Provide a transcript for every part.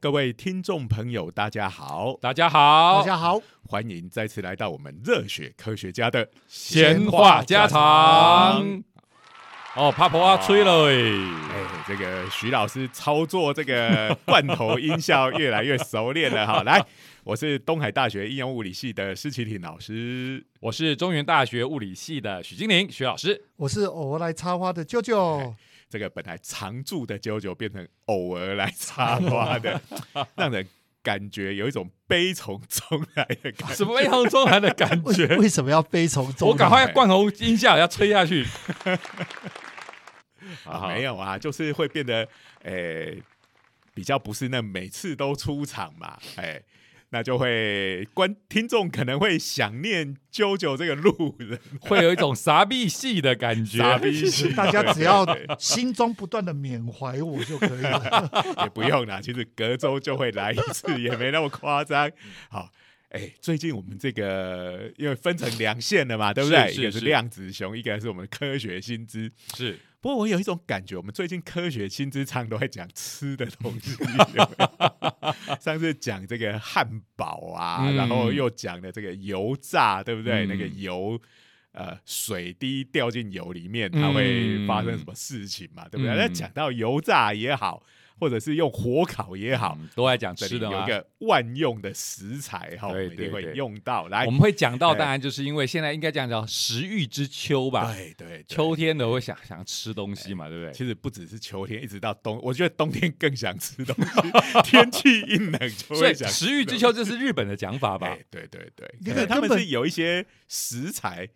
各位听众朋友，大家好，大家好，大家好，欢迎再次来到我们热血科学家的闲话家常。哦，帕婆啊，吹了哎！哎，这个徐老师操作这个罐头音效越来越熟练了哈。来，我是东海大学应用物理系的施启廷老师，我是中原大学物理系的许金玲许老师，我是偶尔来插花的舅舅。这个本来常驻的九九变成偶尔来插花的，让人感觉有一种悲从中来的感觉。什么悲从中来的感觉？为什么要悲从中？我赶快灌红音效，要吹下去。啊，没有啊，就是会变得诶，比较不是那每次都出场嘛，哎。那就会观听众可能会想念啾啾这个路人，会有一种傻逼戏的感觉。傻逼戏，大家只要心中不断的缅怀我就可以了，也不用啦。其实隔周就会来一次，也没那么夸张。好，哎，最近我们这个因为分成两线了嘛，对不对？一个是量子熊，一个是我们科学新知，是。不过我有一种感觉，我们最近科学新知常都在讲吃的东西。上次讲这个汉堡啊，然后又讲了这个油炸，对不对？那个油，呃，水滴掉进油里面，它会发生什么事情嘛？对不对？那讲到油炸也好。或者是用火烤也好，都在讲吃的有一个万用的食材哈，我们一定会用到。来，我们会讲到，当然就是因为现在应该讲叫食欲之秋吧？对对，秋天的会想想吃东西嘛，对不对？其实不只是秋天，一直到冬，我觉得冬天更想吃东西。天气一冷就会想。食欲之秋，这是日本的讲法吧？对对对，因为他们是有一些食材，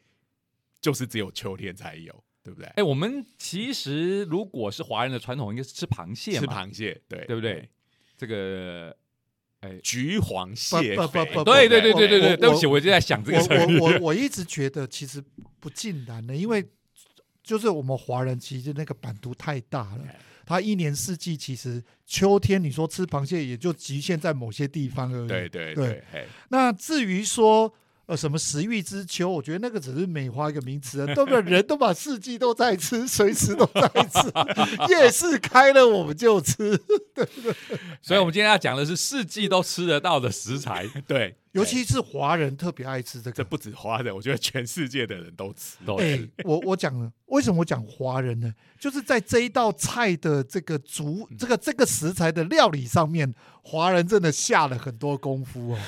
就是只有秋天才有。对不对？哎，我们其实如果是华人的传统，应该是吃螃蟹嘛，吃螃蟹，对对不对？这个，哎，橘黄蟹，不不不，对对对对对对，对不起，我就在想这个我我我一直觉得其实不尽然的，因为就是我们华人其实那个版图太大了，它一年四季其实秋天你说吃螃蟹也就局限在某些地方而已。对对对，那至于说。呃，什么食欲之秋？我觉得那个只是美化一个名词啊，都不人都把四季都在吃，随时都在吃，夜市开了我们就吃，对对？所以，我们今天要讲的是四季都吃得到的食材，对，尤其是华人特别爱吃这个。这不止华人，我觉得全世界的人都吃。哎，我我讲了，为什么我讲华人呢？就是在这一道菜的这个足这个这个食材的料理上面，华人真的下了很多功夫哦。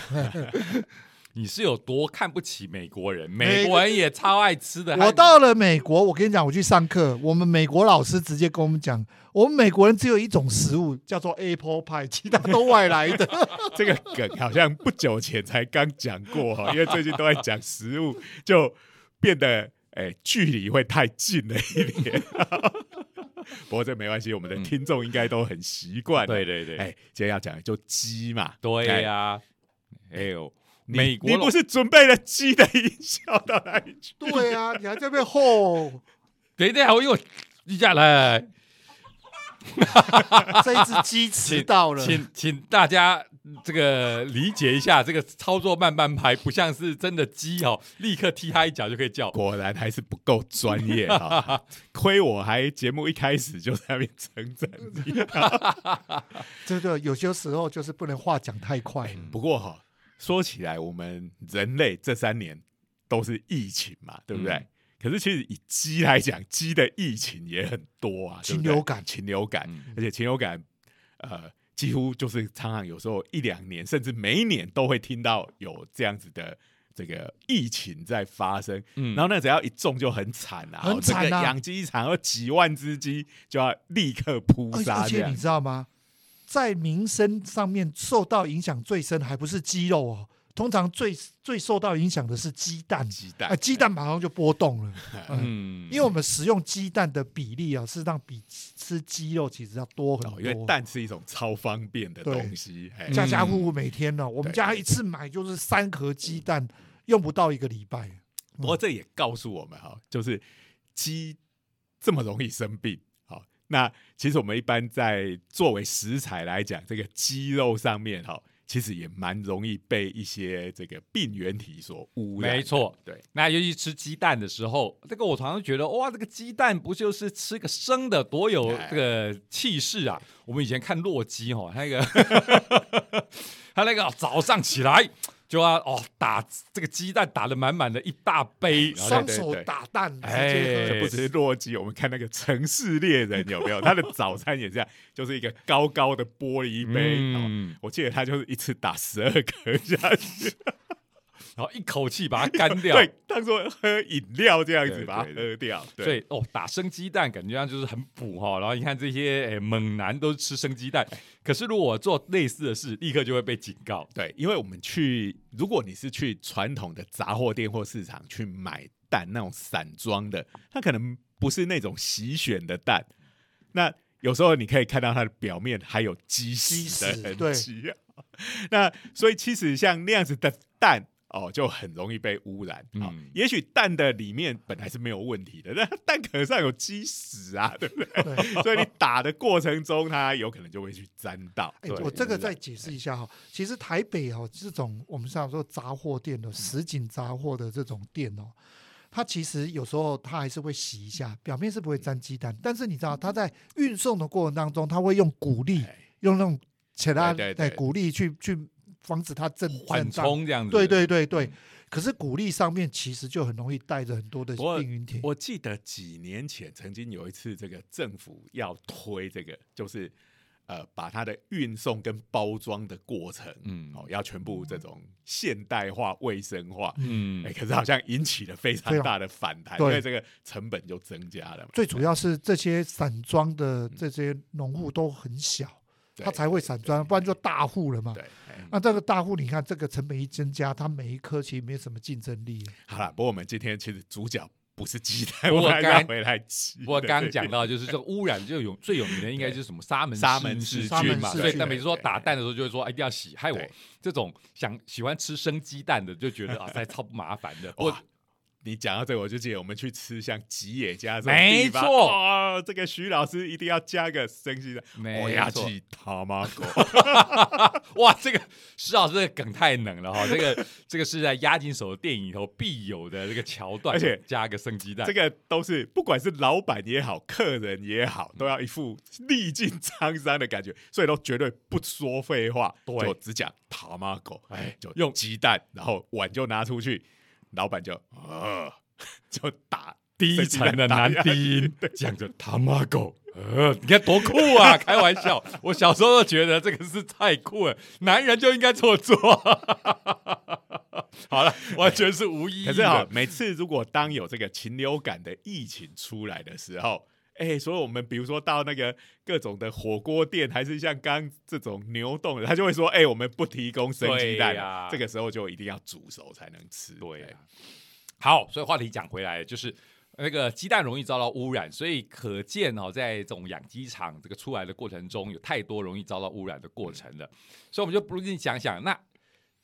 你是有多看不起美国人？美国人也超爱吃的。我到了美国，我跟你讲，我去上课，我们美国老师直接跟我们讲，我们美国人只有一种食物叫做 apple pie，其他都外来的。这个梗好像不久前才刚讲过哈，因为最近都在讲食物，就变得哎距离会太近了一点。不过这没关系，我们的听众应该都很习惯。对对对，哎，今天要讲的就鸡嘛。对呀，哎呦。美国，你不是准备了鸡的音效到哪里去？对啊，你还在边吼，等一下，我又一下来，这一只鸡迟到了，请请大家这个理解一下，这个操作慢半拍，不像是真的鸡哦，立刻踢他一脚就可以叫，果然还是不够专业啊！亏我还节目一开始就在那边称赞你，这个有些时候就是不能话讲太快，不过哈。说起来，我们人类这三年都是疫情嘛，对不对？可是其实以鸡来讲，鸡的疫情也很多啊，禽流感、禽流感，而且禽流感，呃，几乎就是常常有时候一两年，甚至每一年都会听到有这样子的这个疫情在发生。嗯，然后那只要一中就很惨啊，很惨啊，养鸡场有几万只鸡就要立刻扑杀，而且你知道吗？在民生上面受到影响最深，还不是鸡肉哦。通常最最受到影响的是鸡蛋，鸡蛋啊，鸡蛋马上就波动了。嗯，因为我们食用鸡蛋的比例啊，事实上比吃鸡肉其实要多很多。因为蛋是一种超方便的东西，家家户户每天呢，我们家一次买就是三盒鸡蛋，用不到一个礼拜。不过这也告诉我们哈，就是鸡这么容易生病。那其实我们一般在作为食材来讲，这个鸡肉上面哈，其实也蛮容易被一些这个病原体所污染的。没错对，那尤其吃鸡蛋的时候，这个我常常觉得，哇，这个鸡蛋不就是吃个生的，多有哎这个气势啊！我们以前看洛基哈，那个 他那个早上起来就要哦打这个鸡蛋，打的满满的一大杯，双手打蛋，哎这不只是洛基，我们看那个城市猎人有没有？他的早餐也这样，就是一个高高的玻璃杯。哦嗯，我记得他就是一次打十二颗下去，然后一口气把它干掉。对，当做喝饮料这样子把它喝掉。对所以哦，打生鸡蛋感觉上就是很补哈。然后你看这些诶猛男都是吃生鸡蛋，可是如果做类似的事，立刻就会被警告。对，因为我们去，如果你是去传统的杂货店或市场去买蛋，那种散装的，它可能不是那种洗选的蛋，那有时候你可以看到它的表面还有鸡鸡屎的痕迹啊。那所以其实像那样子的蛋。哦，就很容易被污染。哦嗯，也许蛋的里面本来是没有问题的，但蛋壳上有鸡屎啊，对不对？对。所以你打的过程中，它有可能就会去沾到。哎、我这个再解释一下哈，其实台北哦，这种我们像说杂货店的实景杂货的这种店哦，它其实有时候它还是会洗一下，表面是不会沾鸡蛋，但是你知道它在运送的过程当中，它会用鼓励，哎用那种其他对鼓励去去防止它震缓震荡。冲这样子。对对对对，可是鼓励上面其实就很容易带着很多的病原体。我记得几年前曾经有一次，这个政府要推这个，就是呃，把它的运送跟包装的过程，嗯哦，要全部这种现代化、卫生化。嗯哎、，可是好像引起了非常大的反弹，对因为这个成本就增加了嘛。最主要是这些散装的这些农户都很小，对他才会散装，不然就大户了嘛。那这个大户，你看这个成本一增加，它每一颗其实没什么竞争力。好了，不过我们今天其实主角不是鸡蛋，我刚回来鸡。不过刚刚讲到，就是这个污染就有最有名的，应该就是什么沙门沙门氏氏菌菌嘛。所以但每次说打蛋的时候，就会说哎一定要洗。害我对这种想喜欢吃生鸡蛋的，就觉得啊，实在超麻烦的。你讲到这个，我就记得我们去吃像吉野家这种没地方错哦，这个徐老师一定要加个生鸡蛋，我要错去他妈狗，哇，这个徐老师的梗太冷了哈！这个 这个是在押金手的电影里头必有的这个桥段，而且加个生鸡蛋这。个都是不管是老板也好，客人也好，都要一副历尽沧桑的感觉，所以都绝对不说废话，对就只讲他妈狗，哎就用鸡蛋，然后碗就拿出去，老板就呃 就打低沉的男低音对讲着他妈狗，呃，你看多酷啊！开玩笑，我小时候就觉得这个是太酷了，男人就应该这么做。好了，完全是无意义的。可是哈，每次如果当有这个禽流感的疫情出来的时候，哎、所以我们比如说到那个各种的火锅店，还是像刚这种牛冻的，他就会说，哎、我们不提供生鸡蛋，这个时候就一定要煮熟才能吃。对好，所以话题讲回来，就是那个鸡蛋容易遭到污染，所以可见哦，在这种养鸡场这个出来的过程中，有太多容易遭到污染的过程了。所以我们就不如想想，那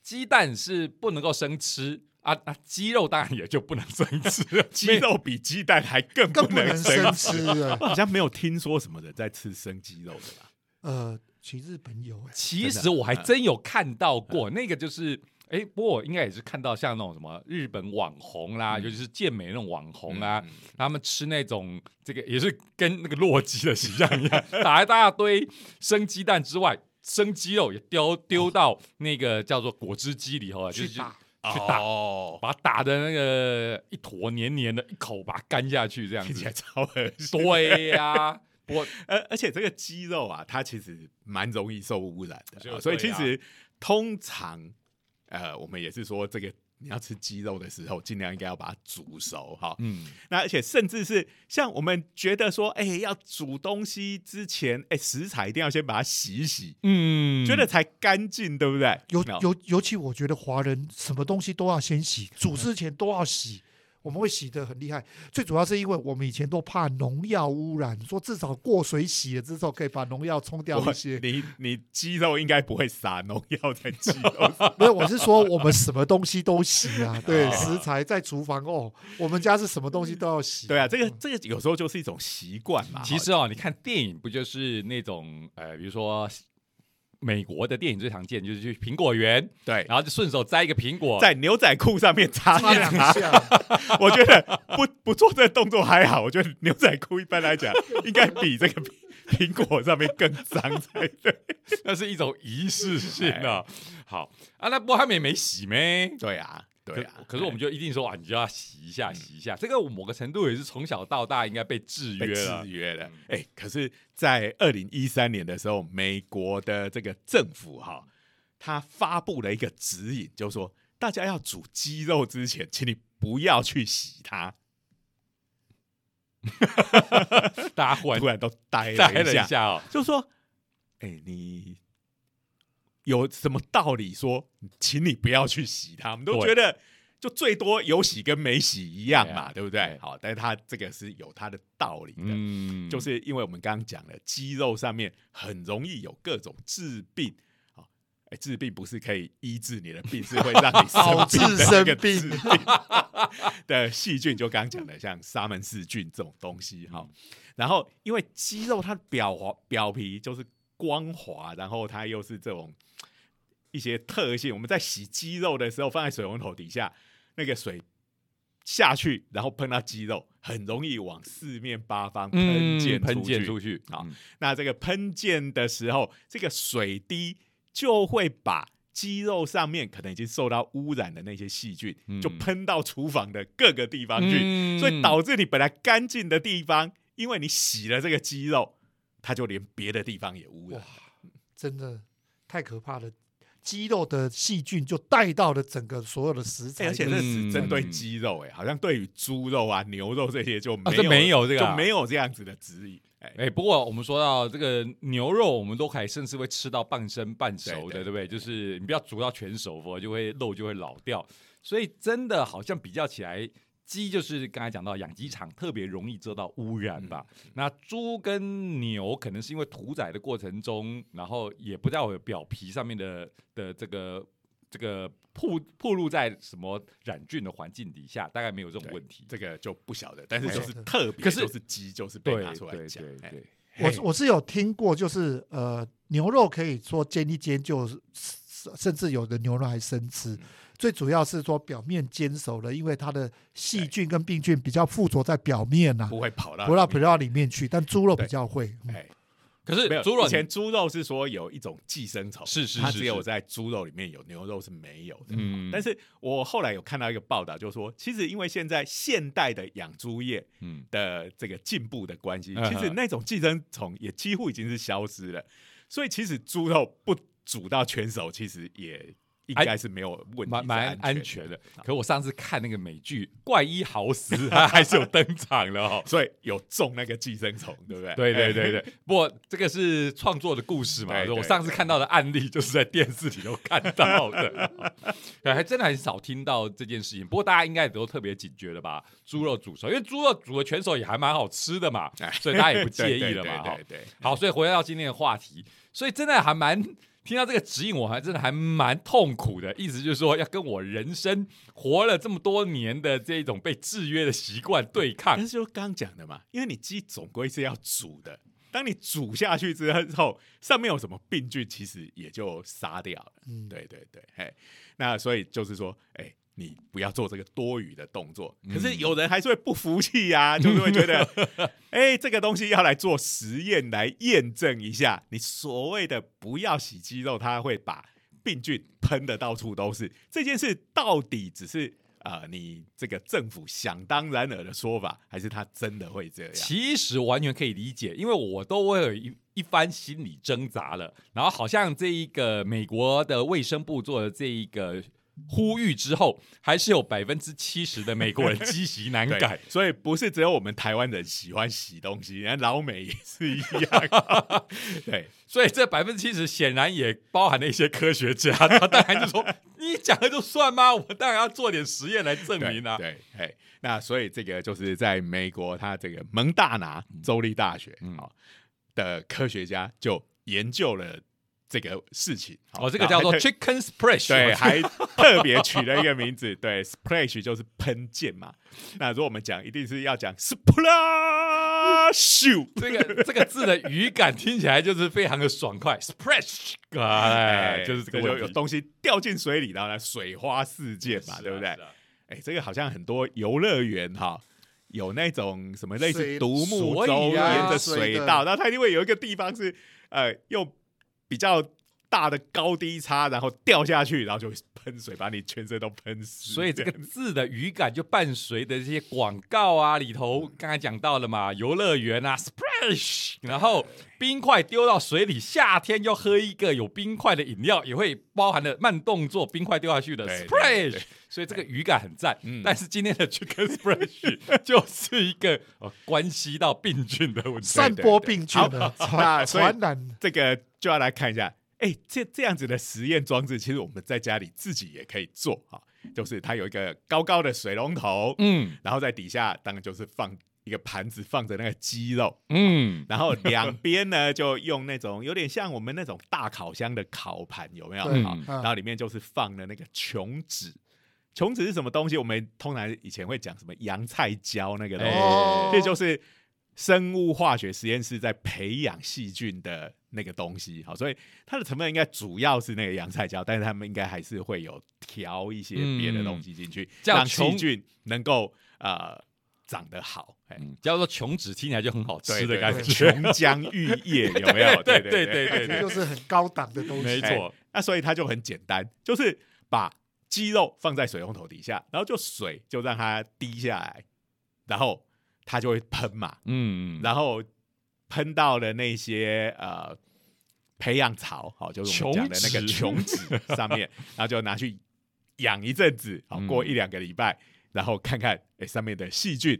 鸡蛋是不能够生吃啊，啊鸡肉当然也就不能生吃了。鸡肉比鸡蛋还更更不能能生吃。吃了。好像没有听说什么人在吃生鸡肉的吧？呃，其实日本有哎、其实我还真有看到过，那个就是。哎，不过我应该也是看到像那种什么日本网红啦，尤其是健美那种网红啊，嗯他们吃那种这个也是跟那个洛基的形象一样，打一大堆生鸡蛋之外，生鸡肉也丢丢到那个叫做果汁机里头啊，就是去打哦，把它打的那个一坨黏黏的，一口把它干下去这样听起来。超恶心。对呀、我而而且这个鸡肉啊，它其实蛮容易受污染的啊，所以其实通常呃，我们也是说，这个你要吃鸡肉的时候，尽量应该要把它煮熟哈。嗯，那而且甚至是像我们觉得说，哎、要煮东西之前，哎、食材一定要先把它洗一洗，嗯觉得才干净，对不对？尤尤尤其我觉得华人什么东西都要先洗，煮之前都要洗。我们会洗得很厉害，最主要是因为我们以前都怕农药污染，说至少过水洗了之后可以把农药冲掉一些。你你鸡肉应该不会撒农药在鸡肉上，没有，我是说我们什么东西都洗啊，对，哦食材在厨房哦，我们家是什么东西都要洗。对啊，这个这个有时候就是一种习惯嘛。其实哦，你看电影不就是那种呃，比如说美国的电影最常见，就是去苹果园，对，然后就顺手摘一个苹果，在牛仔裤上面擦擦两两下，我觉得不不做这个动作还好，我觉得牛仔裤一般来讲 应该比这个苹苹果上面更脏才对。那是一种仪式性啊。好啊，那不过他们也没洗咩？对啊，对啊。可可是我们就一定说啊，你就要洗一下，洗一下。这个某个程度也是从小到大应该被制约了制。约了嗯。哎、可是，在二零一三年的时候，美国的这个政府哈，他发布了一个指引，就是说大家要煮鸡肉之前，请你不要去洗它。大家忽然 突然都呆呆了了一下，一下哦，就说：“哎、你有什么道理说，请你不要去洗它？我们都对觉得就最多有洗跟没洗一样嘛，对不对对？好，但是它这个是有它的道理的。嗯，就是因为我们刚刚讲了，肌肉上面很容易有各种治病。好，哎，治病不是可以医治你的病，是会让你导致生病的那个生病的 细菌，就刚刚讲的像沙门氏菌这种东西哈。然后，因为肌肉它表滑表皮就是光滑，然后它又是这种一些特性。我们在洗肌肉的时候，放在水龙头底下，那个水下去，然后喷到肌肉，很容易往四面八方喷溅嗯喷出去。溅出去，好嗯那这个喷溅的时候，这个水滴就会把肌肉上面可能已经受到污染的那些细菌，嗯就喷到厨房的各个地方去，嗯所以导致你本来干净的地方，因为你洗了这个肌肉，它就连别的地方也污染哇。真的太可怕了。肌肉的细菌就带到了整个所有的食材哎而且跟，这只针对嗯鸡肉、哎、好像对于猪肉啊、牛肉这些就没啊有、这没有这个啊就没有这样子的指引。哎、哎、不过我们说到这个牛肉，我们都可以甚至会吃到半生半熟的，对对对不对？就是你不要煮到全熟，否则就会肉就会老掉。所以真的好像比较起来，鸡就是刚才讲到养鸡场特别容易受到污染吧。嗯那猪跟牛可能是因为屠宰的过程中，然后也不在我表皮上面的的这个这个铺铺露在什么染菌的环境底下，大概没有这种对问题。这个就不晓得，但是哎就是特别，可是就是鸡就是被对拿出来对讲。哎对我我是有听过，就是呃，牛肉可以说煎一煎就是，甚至有的牛肉还生吃。最主要是说表面煎熟了，因为它的细菌跟病菌比较附着在表面呐、不会跑到不到不到里面去。但猪肉比对较会，嗯。哎，可没有是猪肉以前猪肉是说有一种寄生虫，是是是是它只有在猪肉里面有，牛肉是没有的。嗯。但是我后来有看到一个报道，就是说，其实因为现在现代的养猪业嗯的这个进步的关系，嗯。其实那种寄生虫也几乎已经是消失了。所以其实猪肉不煮到全熟，其实也应该是没有问题，蛮安全的。好可我上次看那个美剧《怪医豪斯》，他还是有登场了哦。所以有中那个寄生虫，对不对？对对对哎对，不过这个是创作的故事嘛，我上次看到的案例就是在电视里头看到的，对还真的很少听到这件事情。不过大家应该也都特别警觉了吧？猪肉煮熟，因为猪肉煮的全熟也还蛮好吃的嘛，哎所以大家也不介意对了嘛。对对，好，所以回到今天的话题，所以真的还蛮听到这个指引，我还真的还蛮痛苦的。意思就是说，要跟我人生活了这么多年的这种被制约的习惯对抗但。是就刚刚讲的嘛，因为你鸡总归是要煮的，当你煮下去之后，上面有什么病菌，其实也就杀掉了。嗯，对对对，嘿，那所以就是说，哎、你不要做这个多余的动作。可是有人还是会不服气呀、就是会觉得，哎、这个东西要来做实验来验证一下，你所谓的不要洗肌肉，它会把病菌喷的到处都是。这件事到底只是呃你这个政府想当然尔的说法，还是它真的会这样？其实完全可以理解，因为我都会有一一番心理挣扎了。然后好像这一个美国的卫生部做的这一个呼吁之后，还是有百分之七十的美国人积习难改。所以不是只有我们台湾人喜欢洗东西，人家老美也是一样。对，所以这百分之七十显然也包含了一些科学家，他当然就说：“你讲的就算吗？我当然要做点实验来证明啊。对，哎，那所以这个就是在美国，他这个蒙大拿州立大学嗯、的科学家就研究了这个事情。好哦，这个叫做 chicken splash，对，还特别取了一个名字，对，splash 就 是喷溅嘛。那如果我们讲，一定是要讲 splash，这个这个字的语感听起来就是非常的爽快，splash，哎，就是这个就，有东西掉进水里，然后呢水花四溅嘛，对不对？哎，这个好像很多游乐园哈。有那种什么类似水独木舟，啊沿着水道，然后它一定会有一个地方是呃用比较大的高低差，然后掉下去，然后就会喷水，把你全身都喷湿。所以这个字的语感就伴随的这些广告啊，里头刚才讲到了嘛，游乐园啊，splash，然后冰块丢到水里，夏天要喝一个有冰块的饮料，也会包含了慢动作，冰块丢下去的 splash，所以这个语感很赞。嗯但是今天的 chicken splash 就是一个哦关系到病菌的问题。散播病菌的那所以传染，这个就要来看一下，哎，这这样子的实验装置，其实我们在家里自己也可以做哈，就是它有一个高高的水龙头，嗯然后在底下当然就是放一个盘子，放着那个鸡肉，嗯，然后 两边呢就用那种有点像我们那种大烤箱的烤盘，有没有？然后里面就是放了那个琼脂。琼脂是什么东西？我们通常以前会讲什么洋菜胶那个东西，哦这就是生物化学实验室在培养细菌的那个东西。好，所以它的成分应该主要是那个洋菜椒，但是他们应该还是会有调一些别的东西进去，让细菌能够呃长得好。哎嗯叫做琼脂，听起来就很好对吃的感对觉。琼浆玉液 有没有？对对对对对这就是很高档的东西。没错，那所以它就很简单，就是把鸡肉放在水龙头底下，然后就水就让它滴下来，然后它就会喷嘛，嗯，然后喷到了那些呃培养槽，好，就是我们讲的那个琼琼脂上面，然后就拿去养一阵子，好，嗯。过一两个礼拜，然后看看哎上面的细菌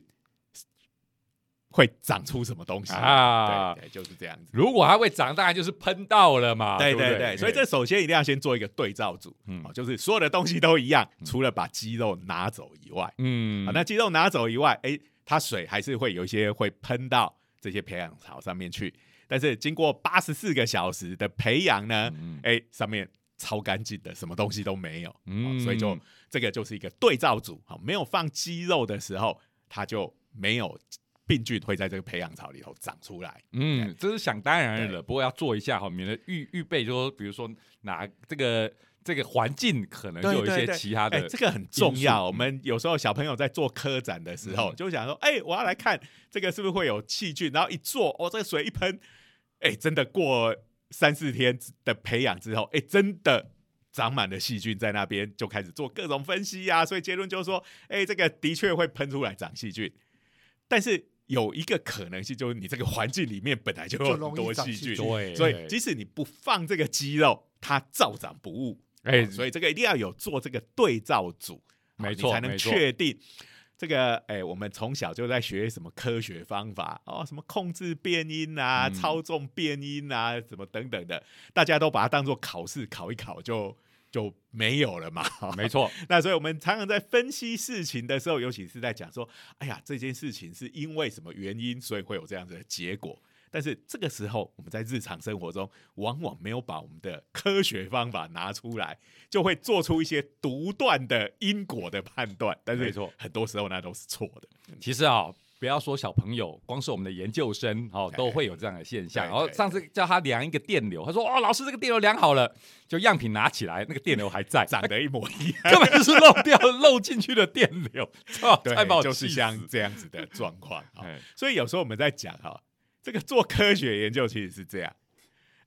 会长出什么东西。啊。对对，就是这样子。如果它会长，当然就是喷到了嘛。对不对？对对，所以这首先一定要先做一个对照组，嗯。哦，就是所有的东西都一样，除了把鸡肉拿走以外，嗯。啊，那鸡肉拿走以外，哎，它水还是会有一些会喷到这些培养槽上面去，但是经过八十四个小时的培养呢，嗯哎，上面超干净的，什么东西都没有，嗯。哦所以就这个就是一个对照组，好，没有放鸡肉的时候，它就没有病菌会在这个培养槽里头长出来。嗯，这是想当然对。了，不过要做一下哈，免得预预备说，比如说拿这个这个环境可能就有一些其他的，这个很重要。我们有时候小朋友在做科展的时候，嗯就想说，哎、我要来看这个是不是会有细菌，然后一做，哦，这个水一喷，哎、真的过三四天的培养之后，哎、真的。长满了细菌在那边，就开始做各种分析呀、所以结论就是说，哎、这个的确会喷出来长细菌，但是有一个可能性就是你这个环境里面本来就有很多细菌，菌对，所以即使你不放这个鸡肉，它照长不误。哎哦所以这个一定要有做这个对照组，没错你才能确定这个。哎，我们从小就在学什么科学方法哦，什么控制变音啊、嗯操纵变音啊，什么等等的，大家都把它当做考试考一考就就没有了嘛。没错，那所以我们常常在分析事情的时候，尤其是在讲说，哎呀，这件事情是因为什么原因，所以会有这样子的结果。但是这个时候，我们在日常生活中，往往没有把我们的科学方法拿出来，就会做出一些独断的因果的判断。但是没错很多时候那都是错的。其实啊、不要说小朋友，光是我们的研究生哦，哎都会有这样的现象。然后上次叫他量一个电流，他说：“哦，老师，这个电流量好了。”就样品拿起来，那个电流还在，长得一模一样，根本就是漏掉漏进去的电流，就是像这样子的状况 所以有时候我们在讲哈，这个做科学研究其实是这样，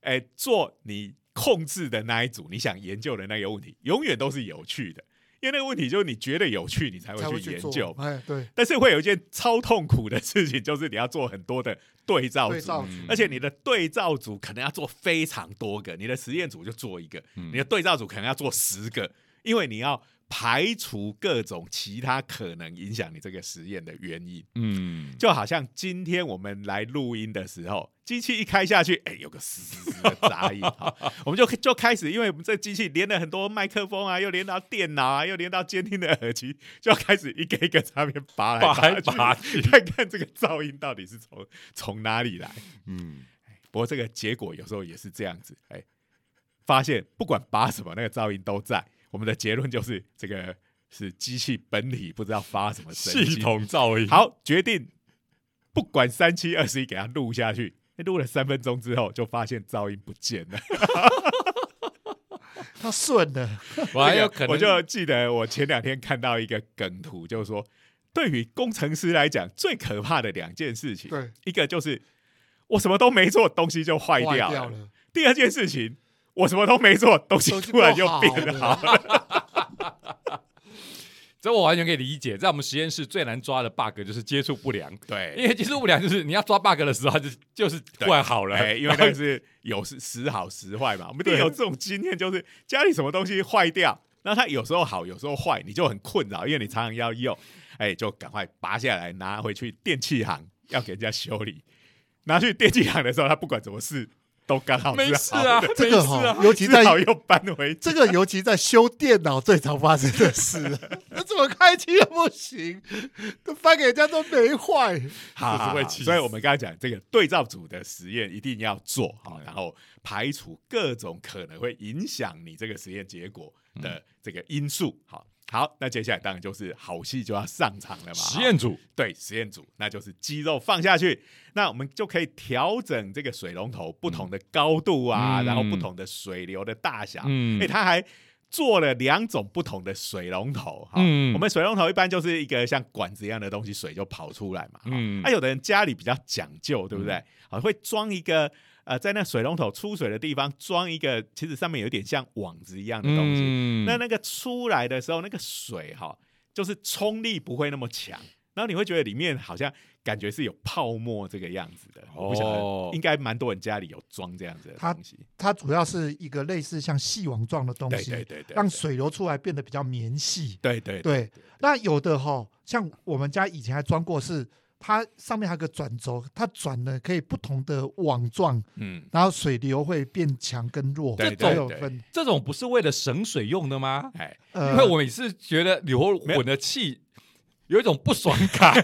哎，做你控制的那一组，你想研究的那个问题，永远都是有趣的，因为那个问题就是你觉得有趣，你才才会会去研究。哎，对，但是会有一件超痛苦的事情，就是你要做很多的对照组，而且你的对照组可能要做非常多个，你的实验组就做一个，嗯你的对照组可能要做十个，因为你要排除各种其他可能影响你这个实验的原因。嗯，就好像今天我们来录音的时候，机器一开下去，哎、有个嘶的杂音，好，我们就就开始，因为我们这机器连了很多麦克风啊，又连到电脑啊，又连到监听的耳机，就要开始一个一个上面拔来拔去看看这个噪音到底是从从哪里来。嗯，不过这个结果有时候也是这样子，哎、发现不管拔什么，那个噪音都在。我们的结论就是，这个是机器本体不知道发什么神系经。统噪音，好，决定不管三七二十一，给它录下去。录了三分钟之后，就发现噪音不见了。它顺了，我还有可能，我就记得我前两天看到一个梗图，就是说，对于工程师来讲，最可怕的两件事情，对，一个就是我什么都没做，东西就坏坏掉掉了，第二件事情，我什么都没做，东西突然就变好变好了。这我完全可以理解。在我们实验室最难抓的 bug 就是接触不良，对因对，为接触不良就是你要抓 bug 的时候，它就就是突然好了，哎，因为那是有时时好时坏嘛。我们一定有这种经验，就是家里什么东西坏掉，那它有时候好，有时候坏，你就很困扰，因为你常常要用，哎，就赶快拔下来拿回去电器行，要给人家修理。拿去电器行的时候，他不管怎么试，都刚好没是好事啊，这个没事啊。哈，尤其在又搬回这个尤其在修电脑最常发生的事，那怎么开机又不行，都翻给人家都没坏。好，所以我们刚才讲这个对照组的实验一定要做好，然后排除各种可能会影响你这个实验结果的这个因素。好，好，那接下来当然就是好戏就要上场了嘛。实验组对实验组，那就是肌肉放下去，那我们就可以调整这个水龙头不同的高度啊，嗯然后不同的水流的大小。嗯哎、他还做了两种不同的水龙头。哈、嗯我们水龙头一般就是一个像管子一样的东西，水就跑出来嘛。嗯，嗯那、有的人家里比较讲究，对不对？好、会装一个呃，在那水龙头出水的地方装一个，其实上面有点像网子一样的东西。嗯那那个出来的时候，那个水哈、就是冲力不会那么强，然后你会觉得里面好像感觉是有泡沫这个样子的。我不得，应该蛮多人家里有装这样子的它东西。它主要是一个类似像细网状的东对西，对对对，让水流出来变得比较绵细。对对对，那有的哈，像我们家以前还装过是。它上面还有个转轴，它转了可以不同的网状，嗯，然后水流会变强跟弱，对都对对有分。这种不是为了省水用的吗？哎，呃，因为我每次觉得流没有混的气有一种不爽感。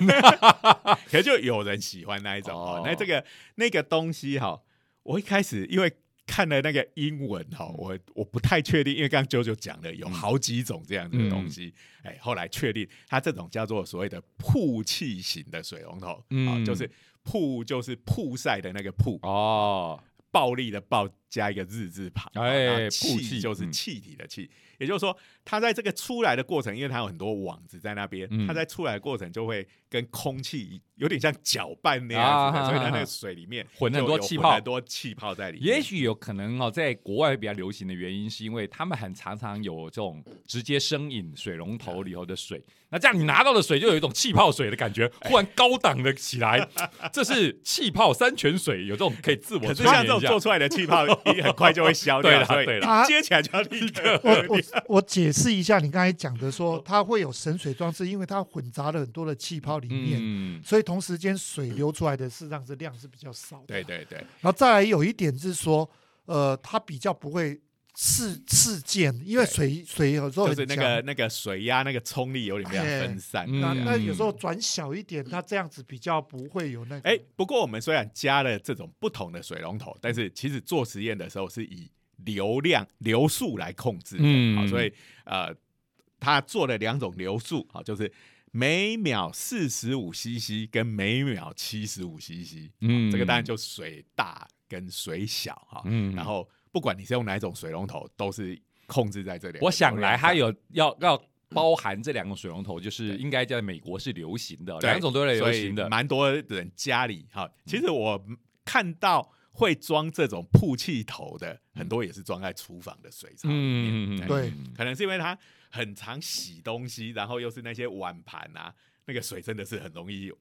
可是就有人喜欢那一种哦哦。那这个那个东西哈，我一开始因为看了那个英文嗯。哈，我我不太确定，因为刚刚九九讲的有好几种这样子的东西，嗯。哎，后来确定它这种叫做所谓的曝气型的水龙头，啊，嗯。就是曝就是曝晒的那个曝，哦，暴力的暴加一个日字旁，哎气气就是嗯。气体的气，也就是说，它在这个出来的过程，因为它有很多网子在那边，嗯它在出来的过程就会跟空气有点像搅拌那样子的，啊所以它那个水里面混很多气泡很多气泡在里面。也许有可能哦，在国外比较流行的原因，是因为他们很常常有这种直接生饮水龙头里头的水，那这样你拿到的水就有一种气泡水的感觉，忽然高档了起来。这是气泡山泉水，有这种可以自我可是像这种做。出来的气泡，一很快就会消掉，对啦所以对了接起来就要立刻我我我解释一下，你刚才讲的说它会有省水装置，因为它混杂了很多的气泡里面，嗯，所以同时间水流出来的事实上是量是比较少的。对对对，然后再来有一点是说，呃，它比较不会刺刺溅，因为水水有时候就是那个那个水压那个冲力有点比较分散。嗯那那有时候转小一点，它这样子比较不会有那个。哎、不过我们虽然加了这种不同的水龙头，但是其实做实验的时候是以流量流速来控制的，嗯。好，所以呃，他做了两种流速，好，就是每秒四十五 CC 跟每秒七十五 CC，嗯。这个当然就水大跟水小哈，嗯。然后不管你是用哪一种水龙头，都是控制在这里。我想来，它有要要包含这两种水龙头，就是应该在美国是流行的，两种都是流行的。蛮多人家里哈，其实我看到会装这种曝气头的，很多也是装在厨房的水槽里面。嗯，对。可能是因为它很常洗东西，然后又是那些碗盘啊，那个水真的是很容易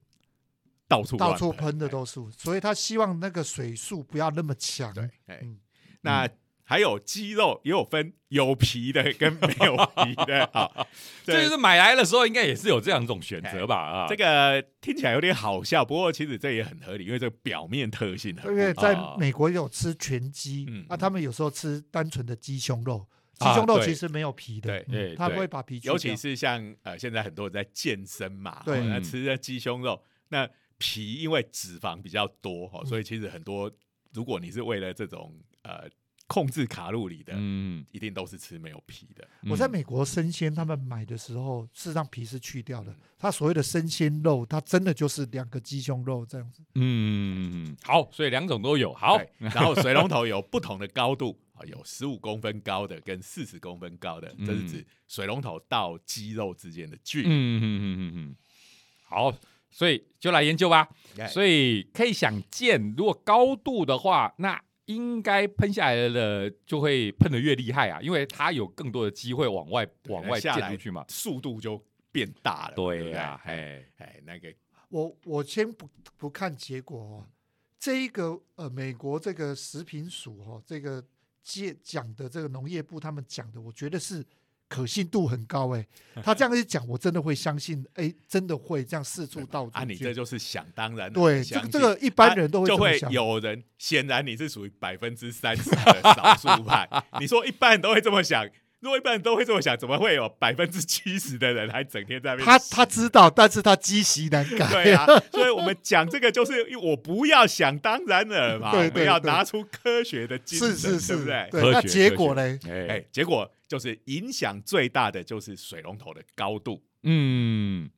到处到处喷的都是，所以他希望那个水速不要那么强。对。哎。嗯。那还有鸡肉也有分有皮的跟没有皮的，好，这就是买来的时候应该也是有这样一种选择吧？啊，这个听起来有点好笑，不过其实这也很合理，因为这个表面特性因为在啊。美国有吃全鸡嗯，啊，他们有时候吃单纯的鸡胸肉，鸡胸肉其实没有皮的，对他会把皮去掉，尤其是像呃，现在很多人在健身嘛，对。哦那嗯吃的鸡胸肉，那皮因为脂肪比较多哈，嗯。所以其实很多，如果你是为了这种呃控制卡路里的，嗯，一定都是吃没有皮的。我在嗯美国生鲜，他们买的时候，事实上皮是去掉的。它所谓的生鲜肉，它真的就是两个鸡胸肉这样子。嗯，好，所以两种都有。好，然后水龙头有不同的高度啊，有十五公分高的跟四十公分高的，这是指水龙头到肌肉之间的距离。嗯嗯嗯嗯嗯，好，所以就来研究吧。哎所以可以想见，如果高度的话，那应该喷下来的就会喷的越厉害啊，因为它有更多的机会往外往外下来溅出去嘛。速度就变大了。对呀，哎哎，哎，那个我我先不不看结果哦，这一个呃，美国这个食品署哦，这个借讲的这个农业部他们讲的，我觉得是可信度很高哎。他这样一讲，我真的会相信，哎，真的会这样四处到处啊，你这就是想当然对，这个这个一般人都啊就会。有人，显然你是属于百分之三十的少数派。你说一般人都会这么想，如果一般人都会这么想，怎么会有百分之七十的人还整天在那边他他知道，但是他积习难改。对啊，所以我们讲这个就是我不要想当然了嘛，对我们要拿出科学的精神，是是是，对不对？对。那结果呢？哎哎，结果就是影响最大的就是水龙头的高度。嗯。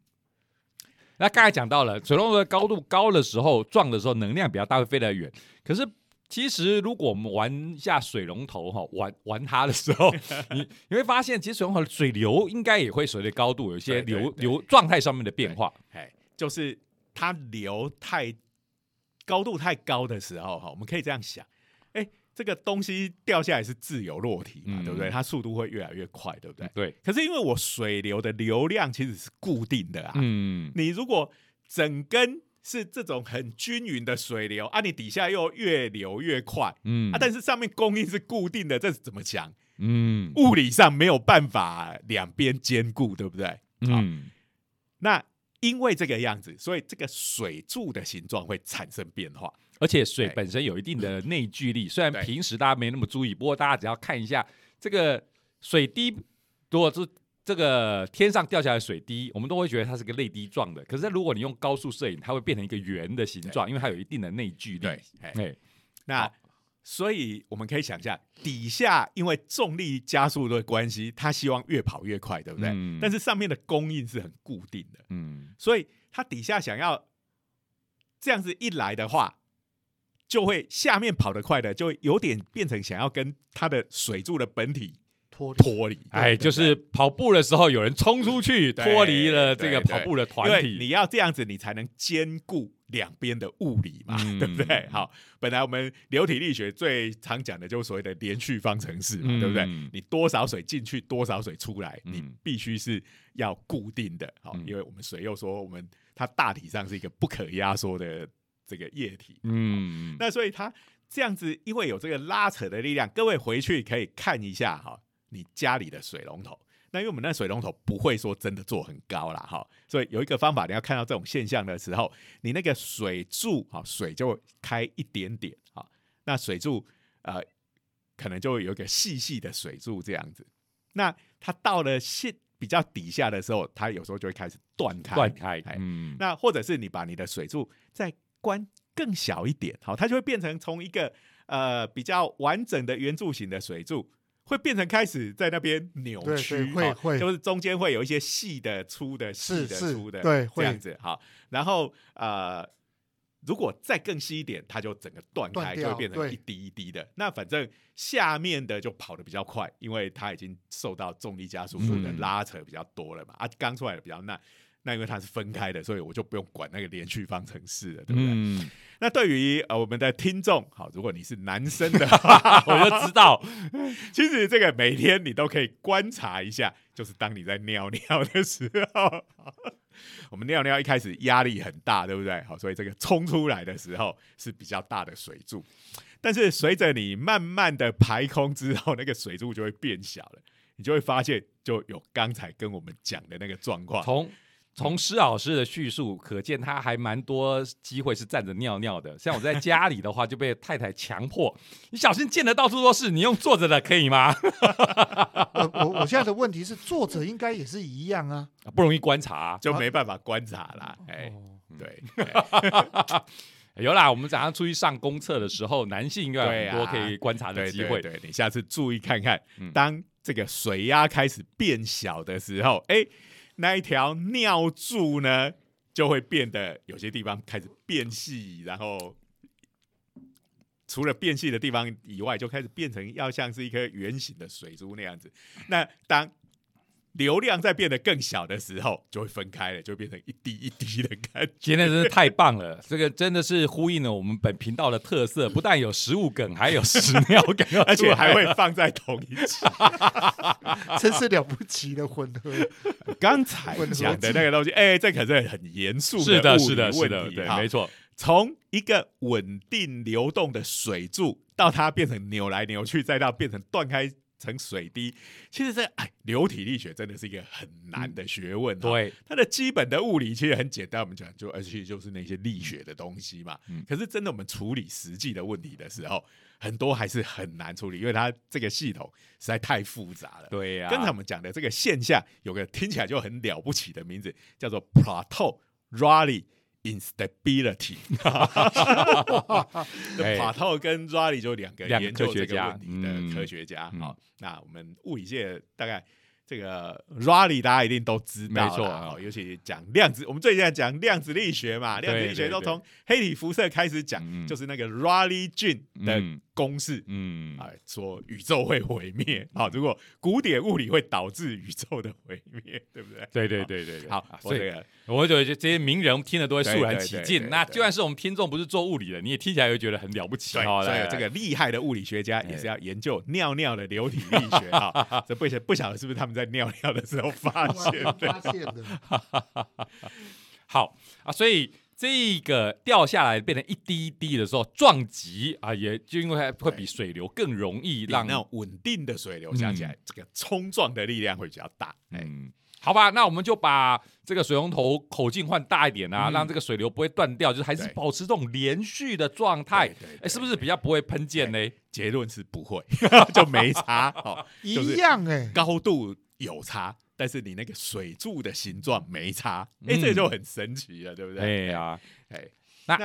那刚才讲到了，水龙头的高度高的时候，撞的时候能量比较大，会飞得远。可是其实如果我们玩一下水龙头哈，玩玩它的时候，你你会发现，其实水龙头的水流应该也会随着高度有一些流流状态上面的变化。哎，就是它流太高度太高的时候，哈，我们可以这样想，哎，这个东西掉下来是自由落体嘛，嗯对不对？它速度会越来越快，对不对？对，可是因为我水流的流量其实是固定的啊，嗯你如果整根是这种很均匀的水流啊，你底下又越流越快。嗯啊，但是上面供应是固定的，这是怎么讲？嗯物理上没有办法两边兼顾，对不对？嗯那因为这个样子，所以这个水柱的形状会产生变化。而且水本身有一定的内聚力，虽然平时大家没那么注意，不过大家只要看一下这个水滴，如果是这个天上掉下来水滴，我们都会觉得它是个泪滴状的。可是如果你用高速摄影，它会变成一个圆的形状，因为它有一定的内聚力。对，哎哎，那所以我们可以想象，底下因为重力加速的关系，它希望越跑越快，对不对？嗯。但是上面的供应是很固定的，嗯。所以它底下想要这样子一来的话，就会下面跑得快的，就会有点变成想要跟它的水柱的本体脱离脱离。哎，就是跑步的时候有人冲出去，对脱离了这个跑步的团体。你要这样子，你才能兼顾两边的物理嘛，嗯对不对？好，本来我们流体力学最常讲的就是所谓的连续方程式嘛，嗯对不对？你多少水进去，多少水出来，嗯你必须是要固定的。好，嗯因为我们水又说我们它大体上是一个不可压缩的这个液体，嗯，那所以它这样子，因为有这个拉扯的力量，各位回去可以看一下哈，你家里的水龙头。那因为我们那水龙头不会说真的做很高啦，哈，所以有一个方法，你要看到这种现象的时候，你那个水柱哈，水就开一点点哈，那水柱呃可能就有一个细细的水柱这样子。那它到了线比较底下的时候，它有时候就会开始断开，断开哎，嗯，那或者是你把你的水柱再关更小一点，好，它就会变成从一个呃比较完整的圆柱形的水柱，会变成开始在那边扭曲，对会好会就是中间会有一些细的、粗的、细的、粗的，对会这样子好，然后呃。如果再更细一点，它就整个断开，断就会变成一滴一滴的。那反正下面的就跑得比较快，因为它已经受到重力加速度的嗯拉扯比较多了嘛。啊，刚出来的比较慢，那因为它是分开的，所以我就不用管那个连续方程式了，对不对？嗯，那对于呃我们的听众，好，如果你是男生的 话，我就知道，其实这个每天你都可以观察一下，就是当你在尿尿的时候，我们尿尿一开始压力很大，对不对？好，所以这个冲出来的时候是比较大的水柱，但是随着你慢慢的排空之后，那个水柱就会变小了，你就会发现就有刚才跟我们讲的那个状况。从从施老师的叙述可见，他还蛮多机会是站着尿尿的。像我在家里的话，就被太太强迫，你小心溅的到处都是，你用坐着的可以吗？我我我现在的问题是，坐着应该也是一样啊。不容易观察啊、就没办法观察啦，哎、哦对，对 有啦，我们早上出去上公厕的时候，男性应该很多可以观察的对机会。对对，你下次注意看看，嗯当这个水压开始变小的时候，哎，那一条尿柱呢就会变得有些地方开始变细，然后除了变细的地方以外，就开始变成要像是一颗圆形的水珠那样子。那当流量在变得更小的时候，就会分开了，就变成一滴一滴的感觉。今天真是太棒了，这个真的是呼应了我们本频道的特色，不但有食物梗，还有屎尿梗，而且还会放在同一期。真是了不起的混合。刚才讲的那个东西，哎、这可是很严肃是的，物理是的，是的，对，没错，从一个稳定流动的水柱，到它变成扭来扭去，再到变成断开成水滴，其实这哎，流体力学真的是一个很难的学问、哈。对，它的基本的物理其实很简单，我们讲就而且就是那些力学的东西嘛。嗯可是真的我们处理实际的问题的时候，很多还是很难处理，因为它这个系统实在太复杂了。对呀、刚才我们讲的这个现象，有个听起来就很了不起的名字，叫做 Plateau Rayleigh Instability。这哎 Plateau 跟 Rayleigh 就两个研究这个问题嗯的科学家。嗯好，那我们物理界大概。这个 Rayleigh 大家一定都知道，没错哦尤其讲量子，我们最近在讲量子力学嘛，量子力学都从黑体辐射开始讲，嗯就是那个 Rayleigh 菌的嗯公式。嗯，哎，说宇宙会毁灭啊！如果古典物理会导致宇宙的毁灭，对不对？对对对对对，好，啊所以我这个我觉得这些名人听了都会肃然起敬。那就算是我们听众不是做物理的，你也听起来会觉得很了不起。所以这个厉害的物理学家哎也是要研究尿尿的流体力学啊。这不晓不晓得是不是他们在尿尿的时候发 现的？发现的，好啊，所以这个掉下来变成一滴一滴的时候，撞击啊，也就因为它会比水流更容易让比那种稳定的水流下起来，这个冲撞的力量会比较大。哎，嗯，好吧，那我们就把这个水龙头口径换大一点啊，嗯。让这个水流不会断掉，就是还是保持这种连续的状态。哎，是不是比较不会喷溅呢？结论是不会，就没差。哦，就是一样哎、高度有差，但是你那个水柱的形状没差。哎，嗯这就很神奇了，对不对？哎呀，哎，那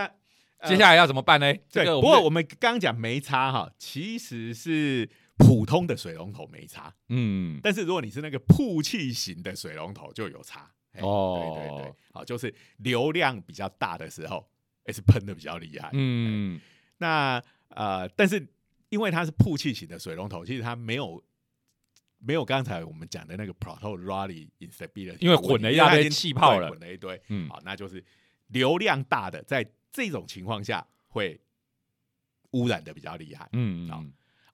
接下来要怎么办呢？这，个不过我们们刚刚讲没差哈，其实是普通的水龙头没差，嗯但是如果你是那个曝气型的水龙头就有差。嘿哦对对对，好，就是流量比较大的时候，也是喷的比较厉害。嗯那呃，但是因为它是曝气型的水龙头，其实它没有。没有刚才我们讲的那个 Proto Rayleigh instability，因为混了一大堆气泡了混了一堆。嗯好，那就是流量大的，在这种情况下会污染的比较厉害。嗯好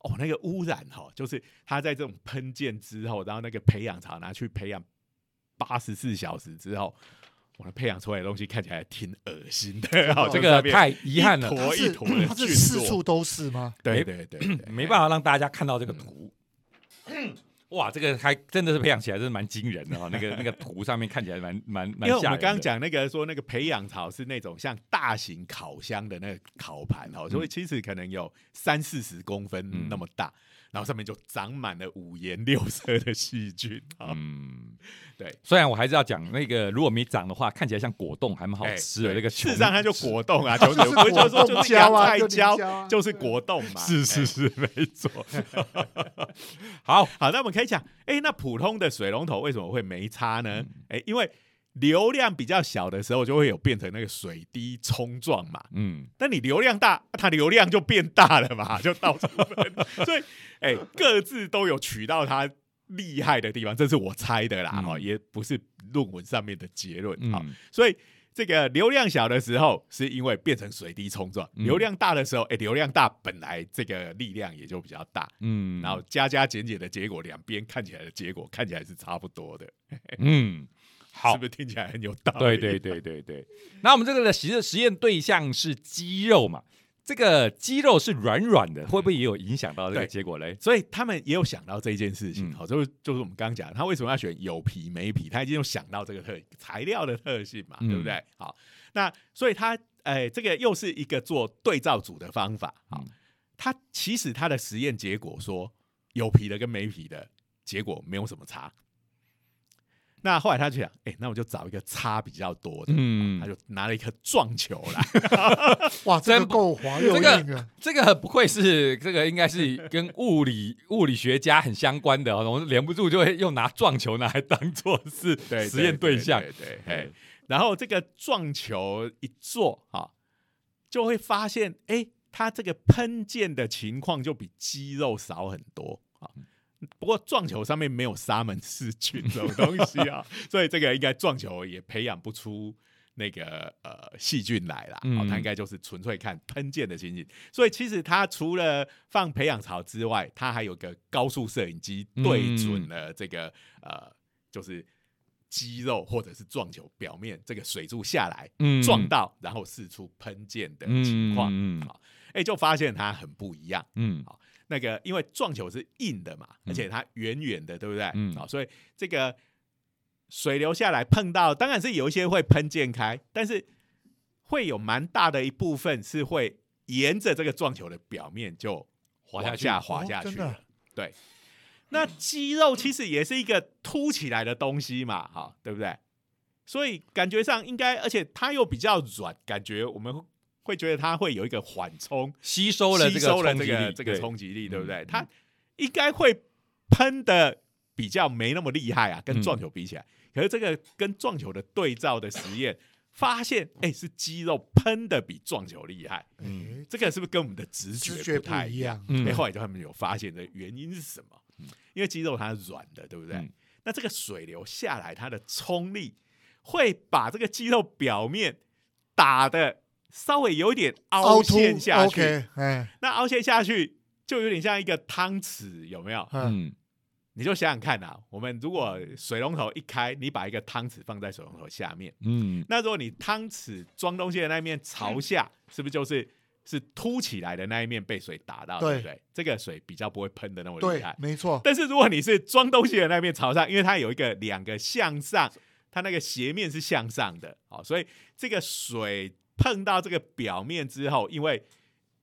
哦，那个污染哈、就是它在这种喷溅之后，然后那个培养槽拿去培养八十四小时之后，我的培养出来的东西看起来挺恶心的。好，这个太遗憾了，一它是坨一坨的它是四处都是吗？对对对对，没办法让大家看到这个图。哇，这个还真的是培养起来真是蛮惊人的哈、那个那个图上面看起来蛮蛮蛮因为我。们刚刚讲那个说那个培养槽是那种像大型烤箱的那个烤盘哦，所以其实可能有三四十公分嗯那么大，然后上面就长满了五颜六色的细菌啊。嗯，对，虽然我还是要讲那个，如果没长的话，看起来像果冻，还蛮好哎吃的。对那个事实上它就果冻啊，就是就是不是就说果冻就是洋胶啊就是果冻嘛。是是哎是，没错。好，好，那我们可以讲，哎，那普通的水龙头为什么会没差呢？嗯哎，因为流量比较小的时候，就会有变成那个水滴冲撞嘛。嗯，但你流量大，它流量就变大了嘛，就到处分。所以，哎、各自都有取到它厉害的地方，这是我猜的啦，嗯哈、也不是论文上面的结论啊、嗯所以，这个流量小的时候，是因为变成水滴冲撞；嗯流量大的时候，哎、流量大本来这个力量也就比较大，嗯，然后加加减减的结果，两边看起来的结果看起来是差不多的，嗯，好是不，是听起来很有道理？对对对对对。那我们这个的实实验对象是肌肉嘛？这个肌肉是软软的，会不会也有影响到这个对。结果嘞？所以他们也有想到这件事情，嗯。好、就是就是我们刚刚讲，他为什么要选有皮没皮，他已经有想到这个特材料的特性嘛，嗯。对不对？好，那所以他哎、这个又是一个做对照组的方法，好、嗯。他其实他的实验结果说有皮的跟没皮的结果没有什么差，那后来他就想，哎、那我就找一个差比较多的，嗯他就拿了一颗撞球来，哇，这真个够滑又这个硬啊！这个不愧是这个，应该是跟物理物理学家很相关的哦。我们连不住就会又拿撞球拿来当做是 对实验对象。对对对嘿然后这个撞球一做啊，就会发现，哎，它这个喷溅的情况就比肌肉少很多啊。不过撞球上面没有沙门氏菌这种东西啊，所以这个应该撞球也培养不出那个呃细菌来啦。嗯哦，它应该就是纯粹看喷溅的情形。所以其实它除了放培养槽之外，它还有个高速摄影机对准了这个、呃，就是肌肉或者是撞球表面这个水柱下来，嗯撞到，然后释出喷溅的情况。嗯嗯好，哎、就发现它很不一样。嗯那个因为撞球是硬的嘛，而且它圆圆的，对不对？嗯好，所以这个水流下来碰到，当然是有一些会喷溅开，但是会有蛮大的一部分是会沿着这个撞球的表面就滑下滑下去真的对，那肌肉其实也是一个凸起来的东西嘛，哈，对不对？所以感觉上应该，而且它又比较软，感觉我们会觉得它会有一个缓冲，吸收了这个吸收了冲击力这个这个冲击力，对不对？嗯它应该会喷的比较没那么厉害啊，跟嗯撞球比起来。可是这个跟撞球的对照的实验发现，哎、是肌肉喷的比撞球厉害。这个是不是跟我们的直觉不太一样？不一样。嗯哎、后来他们有发现的原因是什么？因为肌肉它是软的，对不对？嗯那这个水流下来，它的冲力会把这个肌肉表面打的稍微有一点凹陷下去。那凹陷下去就有点像一个汤匙，有没有？嗯，嗯你就想想看啊，我们如果水龙头一开，你把一个汤匙放在水龙头下面，嗯那如果你汤匙装东西的那一面朝下，是不是就是是凸起来的那一面被水打到，对对不对？这个水比较不会喷的那么厉对害，。没错，但是如果你是装东西的那面朝上，因为它有一个两个向上，它那个斜面是向上的，哦，所以这个水碰到这个表面之后，因为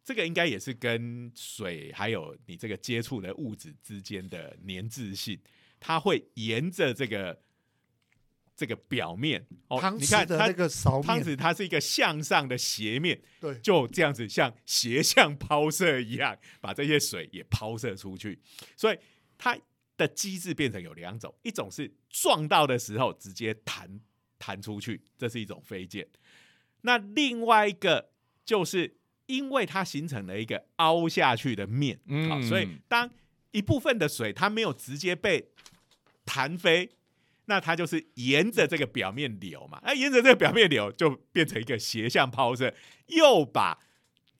这个应该也是跟水还有你这个接触的物质之间的粘滞性，它会沿着这个这个表面哦，汤你看它那个勺面，汤匙它是一个向上的斜面，对，就这样子像斜向抛射一样，把这些水也抛射出去。所以它的机制变成有两种，一种是撞到的时候直接弹弹出去，这是一种飞溅；那另外一个就是因为它形成了一个凹下去的面，嗯好，所以当一部分的水它没有直接被弹飞。那它就是沿着这个表面流嘛，那沿着这个表面流就变成一个斜向抛射，又把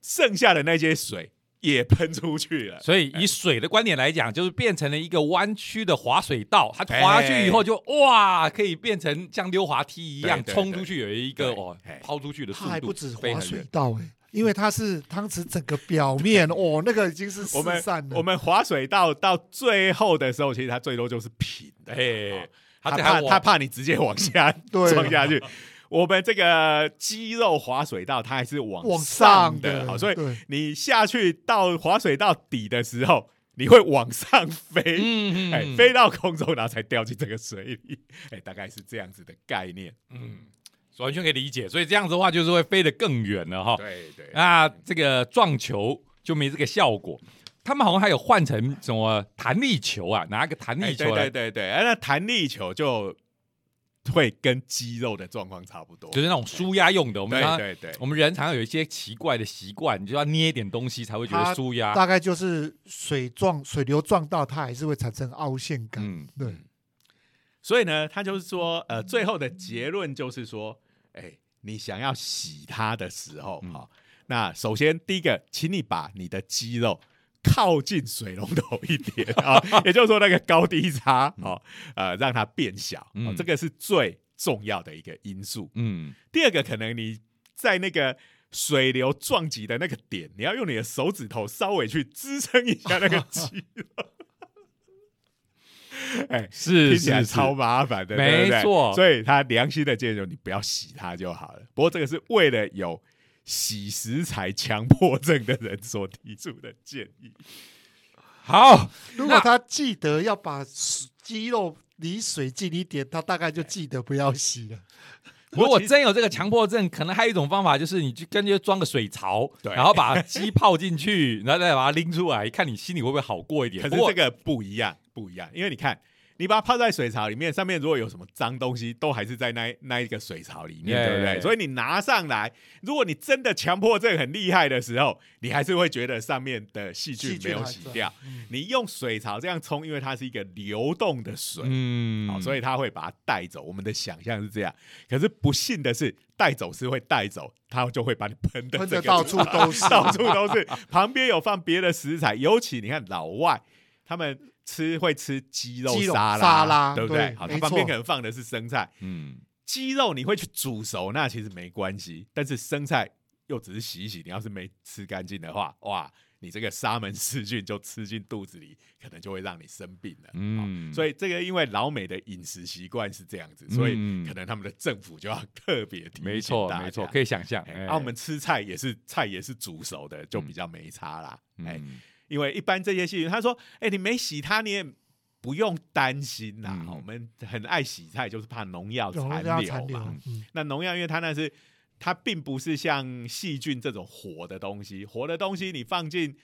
剩下的那些水也喷出去了。所以以水的观点来讲，就是变成了一个弯曲的滑水道，它滑下去以后就哇，可以变成像溜滑梯一样冲出去，有一个哦嘿抛出去的速它还度，不止滑。水道哎，因为它是汤匙整个表面，哦，那个已经是我散了。我们滑水道到最后的时候，其实它最多就是平的，他怕他怕你直接往下 对撞下去。我们这个肌肉滑水道，它还是往往上上的的，好，所以你下去到滑水道底的时候，你会往上飞，嗯哎，飞到空中，然后才掉进这个水里，哎，大概是这样子的概念。嗯，完全可以理解。所以这样子的话，就是会飞得更远了哈。对对，那这个撞球就没这个效果。他们好像还有换成什么弹力球啊，拿个弹力球来，对对对，哎那弹力球就会跟肌肉的状况差不多，就是那种舒压用的。我们对对对，我们人常常有一些奇怪的习惯，你就要捏一点东西才会觉得舒压。大概就是水撞水流撞到它，还是会产生凹陷感。嗯，对，所以呢，他就是说，呃，最后的结论就是说，哎，你想要洗它的时候，嗯哈、那首先第一个，请你把你的肌肉靠近水龙头一点啊、也就是说那个高低差，哦，呃，让它变小，这个是最重要的一个因素。嗯，第二个，可能你在那个水流撞击的那个点，你要用你的手指头稍微去支撑一下那个肌肉。哎，是听起来是超麻烦的，没错所以他良心的建议就是你不要洗它就好了。不过这个是为了有洗食材强迫症的人所提出的建议。好，如果他记得要把肌肉离水近一点，他大概就记得不要洗了。如果真有这个强迫症，可能还有一种方法，就是你去跟着装个水槽，对然后把鸡泡进去，然后再把它拎出来，看你心里会不会好过一点。可是这个不一样，不一样，因为你看，你把它泡在水槽里面，上面如果有什么脏东西，都还是在那那一个水槽里面，Yeah. 对不对？所以你拿上来，如果你真的强迫症很厉害的时候，你还是会觉得上面的细菌没有洗掉。嗯你用水槽这样冲，因为它是一个流动的水，嗯好，所以它会把它带走。我们的想象是这样，可是不幸的是，带走是会带走，它就会把你喷的喷的到处都是，到处都是。旁边有放别的食材，尤其你看老外他们吃会吃鸡肉沙拉，沙拉对不对？对好，它旁边可能放的是生菜，嗯，鸡肉你会去煮熟，那其实没关系。但是生菜又只是洗一洗，你要是没吃干净的话，哇，你这个沙门氏菌就吃进肚子里，可能就会让你生病了。嗯嗯，所以这个因为老美的饮食习惯是这样子，所以嗯可能他们的政府就要特别提醒没错大家没错，可以想象。啊，我们吃菜也是菜也是煮熟的，就比较没差啦。哎、嗯因为一般这些细菌，他说，哎、你没洗它，你也不用担心啦。嗯我们很爱洗菜，就是怕农药容残留嘛。。嗯，那农药因为它那是它并不是像细菌这种活的东西，活的东西你放进。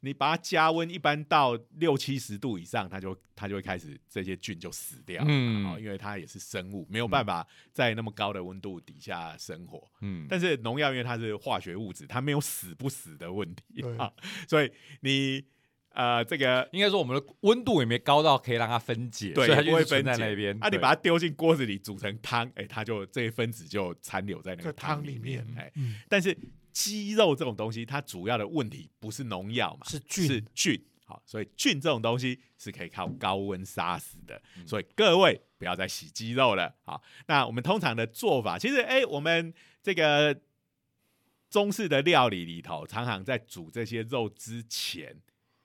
你把它加温，一般到六七十度以上，它就它就会开始这些菌就死掉。嗯嗯，因为它也是生物，没有办法在那么高的温度底下生活。嗯，但是农药因为它是化学物质，它没有死不死的问题对啊，所以你呃这个应该说我们的温度也没高到可以让它分解，对所以它就不会分在解那边。啊，你把它丢进锅子里煮成汤，哎、它就这些分子就残留在那个在汤里里面面，哎、嗯，但是鸡肉这种东西，它主要的问题不是农药嘛，是菌是菌。好，所以菌这种东西是可以靠高温杀死的，嗯所以各位不要再洗鸡肉了。好，那我们通常的做法，其实哎、我们这个中式的料理里头，常常在煮这些肉之前，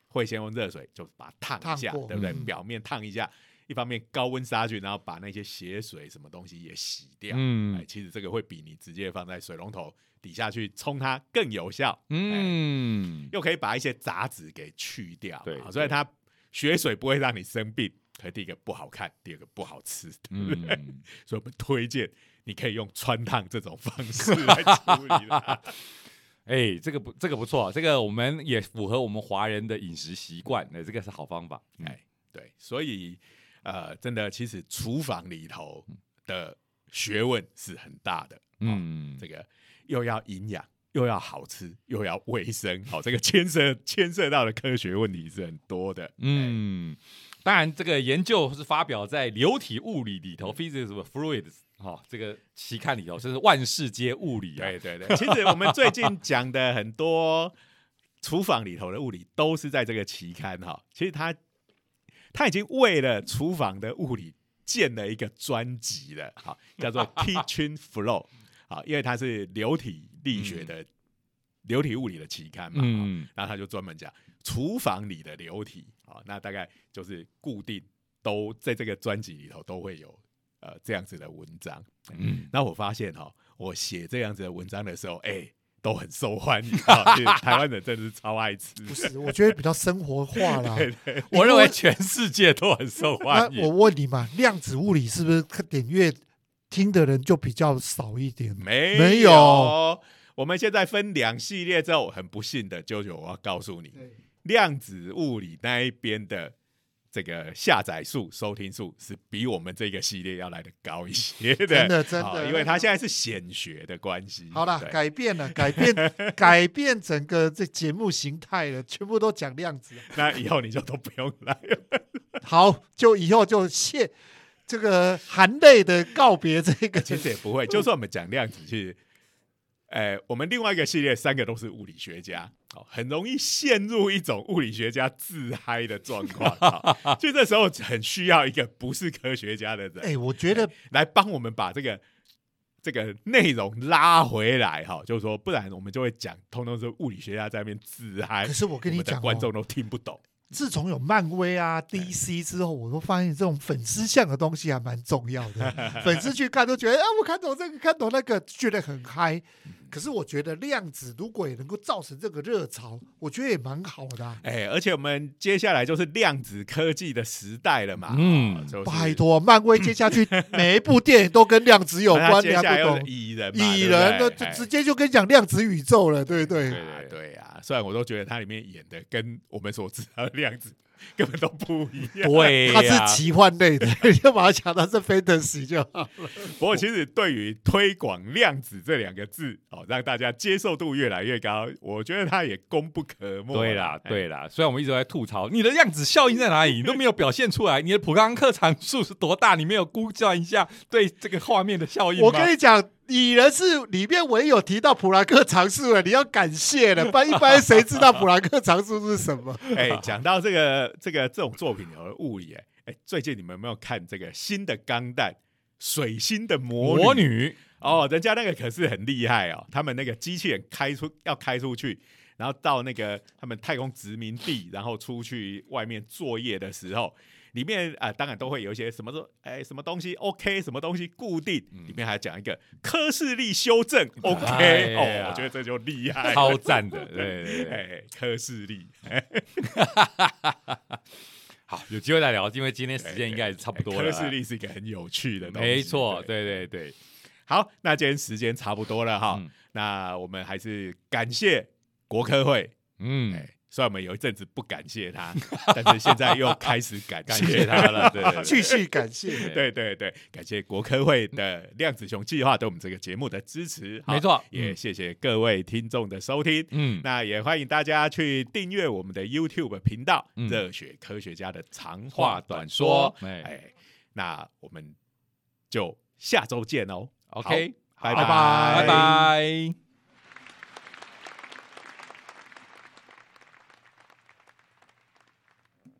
会先用热水就把它烫一下，对不对？嗯表面烫一下，一方面高温杀菌，然后把那些血水什么东西也洗掉。嗯哎，其实这个会比你直接放在水龙头底下去冲它更有效。哎，嗯，又可以把一些杂质给去掉。对啊所以它血水不会让你生病。可第一个不好看，第二个不好吃，对不对？嗯，所以我们推荐你可以用穿烫这种方式 来处理它。哎，这个不，这个不错，这个我们也符合我们华人的饮食习惯，哎，这个是好方法。哎，哎，对，所以呃，真的，其实厨房里头的学问是很大的。嗯，嗯，这个又要营养，又要好吃，又要卫生，好，这个牵涉牵涉到的科学问题是很多的。嗯，当然，这个研究是发表在《流体物理》里头 （Physics of Fluids） 哈、这个期刊里头，这是万事皆物理啊。对对对，其实我们最近讲的很多厨房里头的物理，都是在这个期刊哈。其实他他已经为了厨房的物理建了一个专辑了，好，叫做 Kitchen Flow，好，因为它是流体力学的、流体物理的期刊嘛，嗯，嗯然后他就专门讲厨房里的流体，好，那大概就是固定都在这个专辑里头都会有呃这样子的文章，嗯，那我发现哈、我写这样子的文章的时候，哎、都很受欢迎台湾人真的是超爱吃，不是，我觉得比较生活化啦。我认为全世界都很受欢迎我迎。问你嘛，量子物理是不是看点阅听的人就比较少一点？没没有有。我们现在分两系列之后，很不幸的，啾啾，我要告诉你，量子物理那一边的这个下载数、收听数是比我们这个系列要来的高一些的，真的真好的，因为它现在是显学的关系。好了，改变了，改变 改变整个这节目形态了，全部都讲量子。那以后你就都不用来了。好，就以后就谢这个含泪的告别这个。其实也不会，就算我们讲量子，其实，呃，我们另外一个系列三个都是物理学家，哦，很容易陷入一种物理学家自嗨的状况，哦就这时候很需要一个不是科学家的人哎，我觉得来帮我们把这个这个内容拉回来，哈，就是说，不然我们就会讲，通通是物理学家在那边自嗨，可是我跟你讲哦观众都听不懂。自从有漫威啊、DC 之后，我都发现这种粉丝向的东西还蛮重要的。粉丝去看都觉得啊，我看懂这个，看懂那个，觉得很嗨。可是我觉得量子如果也能够造成这个热潮，我觉得也蛮好的啊、哎，而且我们接下来就是量子科技的时代了嘛。嗯哦就是拜托，漫威接下去每一部电影都跟量子有关，你接下来又是还不懂？蚁人，蚁人的就直接就跟你讲量子宇宙了，对不对？对啊对呀、虽然我都觉得它里面演的跟我们所知道的量子 根本都不一样。对它呀是奇幻类的，你就把它讲它是 fantasy 就好了。不过，其实对于推广“量子”这两个字，哦，让大家接受度越来越高，我觉得它也功不可没。对啦，哎，对啦，虽然我们一直在吐槽你的量子效应在哪里，你都没有表现出来，你的普康克常数是多大，你没有估算一下对这个画面的效应？我跟你讲，蚁人是里面唯一有提到普兰克常数的，你要感谢的，不然一般谁知道普兰克常数是什么？哎，讲到这个这个这种作品有物理，哎哎，最近你们有没有看这个新的钢弹《水星的魔魔女哦，人家那个可是很厉害哦，他们那个机器人开出要开出去，然后到那个他们太空殖民地，然后出去外面作业的时候，里面啊、当然都会有一些什么说，哎，什么东西 OK，什么东西固定，里面还讲一个科氏力修正 OK，、哎哦，我觉得这就厉害，超赞的，对对对。哎，科氏力，好，有机会再聊，因为今天时间应该也差不多了。科氏力是一个很有趣的东西，没错，对对。对，好，那今天时间差不多了哈，嗯。那我们还是感谢国科会。嗯，哎，虽然我们有一阵子不感谢他，但是现在又开始感感谢谢他了，对对对继续感谢。对对对，感谢国科会的量子熊计划对我们这个节目的支持。好没错也嗯谢谢各位听众的收听。嗯，那也欢迎大家去订阅我们的 YouTube 频道嗯《热血科学家的长话话短短说说》。哎哎，那我们就下周见哦。，OK，拜拜好拜拜。